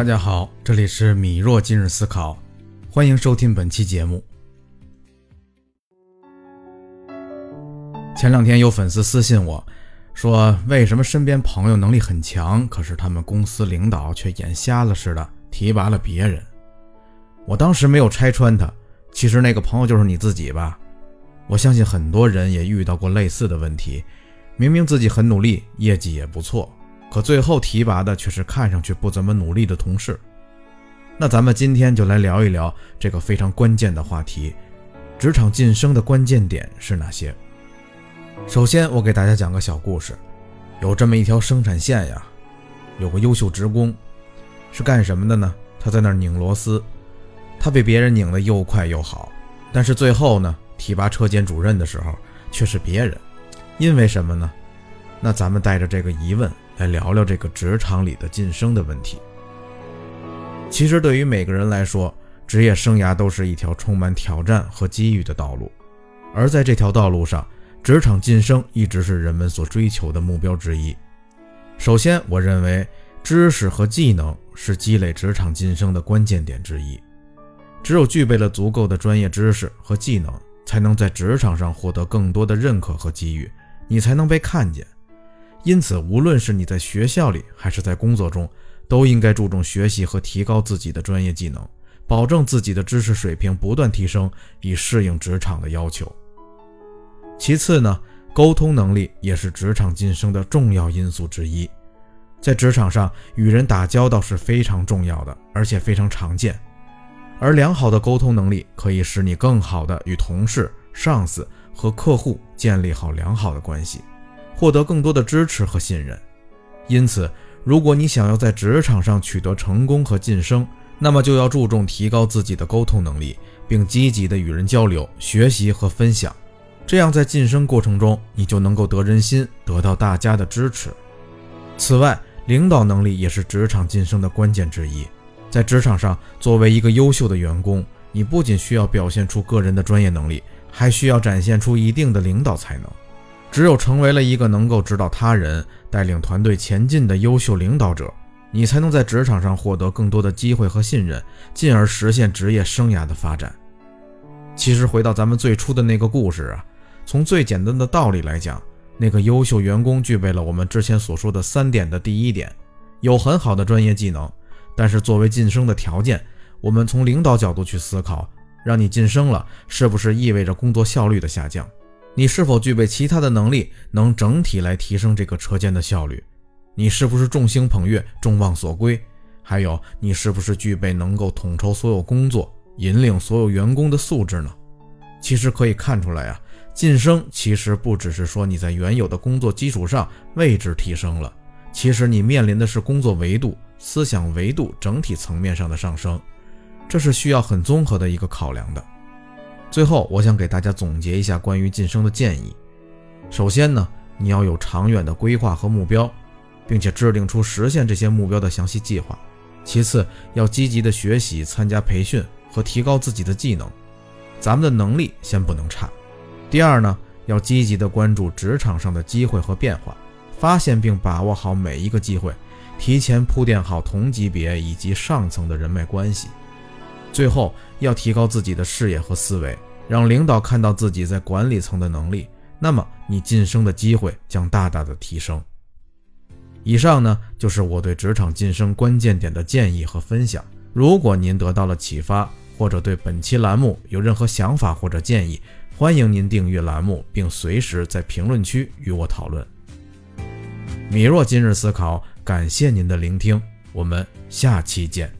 大家好，这里是米若今日思考，欢迎收听本期节目。前两天有粉丝私信我说，为什么身边朋友能力很强，可是他们公司领导却眼瞎了似的提拔了别人？我当时没有拆穿他，其实那个朋友就是你自己吧。我相信很多人也遇到过类似的问题，明明自己很努力，业绩也不错。可最后提拔的却是看上去不怎么努力的同事。那咱们今天就来聊一聊这个非常关键的话题：职场晋升的关键点是哪些？首先，我给大家讲个小故事。有这么一条生产线呀，有个优秀职工，是干什么的呢？他在那儿拧螺丝，他被别人拧得又快又好。但是最后呢，提拔车间主任的时候却是别人，因为什么呢？那咱们带着这个疑问。来聊聊这个职场里的晋升的问题。其实，对于每个人来说，职业生涯都是一条充满挑战和机遇的道路。而在这条道路上，职场晋升一直是人们所追求的目标之一。首先，我认为知识和技能是积累职场晋升的关键点之一。只有具备了足够的专业知识和技能，才能在职场上获得更多的认可和机遇，你才能被看见。因此，无论是你在学校里还是在工作中，都应该注重学习和提高自己的专业技能，保证自己的知识水平不断提升，以适应职场的要求。其次呢，沟通能力也是职场晋升的重要因素之一。在职场上，与人打交道是非常重要的，而且非常常见。而良好的沟通能力可以使你更好的与同事、上司和客户建立好良好的关系。获得更多的支持和信任，因此，如果你想要在职场上取得成功和晋升，那么就要注重提高自己的沟通能力，并积极的与人交流、学习和分享。这样，在晋升过程中，你就能够得人心，得到大家的支持。此外，领导能力也是职场晋升的关键之一。在职场上，作为一个优秀的员工，你不仅需要表现出个人的专业能力，还需要展现出一定的领导才能。只有成为了一个能够指导他人、带领团队前进的优秀领导者，你才能在职场上获得更多的机会和信任，进而实现职业生涯的发展。其实，回到咱们最初的那个故事啊，从最简单的道理来讲，那个优秀员工具备了我们之前所说的三点的第一点，有很好的专业技能。但是，作为晋升的条件，我们从领导角度去思考，让你晋升了，是不是意味着工作效率的下降？你是否具备其他的能力，能整体来提升这个车间的效率？你是不是众星捧月、众望所归？还有，你是不是具备能够统筹所有工作、引领所有员工的素质呢？其实可以看出来啊，晋升其实不只是说你在原有的工作基础上位置提升了，其实你面临的是工作维度、思想维度整体层面上的上升，这是需要很综合的一个考量的。最后，我想给大家总结一下关于晋升的建议。首先呢，你要有长远的规划和目标，并且制定出实现这些目标的详细计划。其次，要积极的学习、参加培训和提高自己的技能。咱们的能力先不能差。第二呢，要积极的关注职场上的机会和变化，发现并把握好每一个机会，提前铺垫好同级别以及上层的人脉关系。最后要提高自己的视野和思维，让领导看到自己在管理层的能力，那么你晋升的机会将大大的提升。以上呢就是我对职场晋升关键点的建议和分享。如果您得到了启发，或者对本期栏目有任何想法或者建议，欢迎您订阅栏目，并随时在评论区与我讨论。米若今日思考，感谢您的聆听，我们下期见。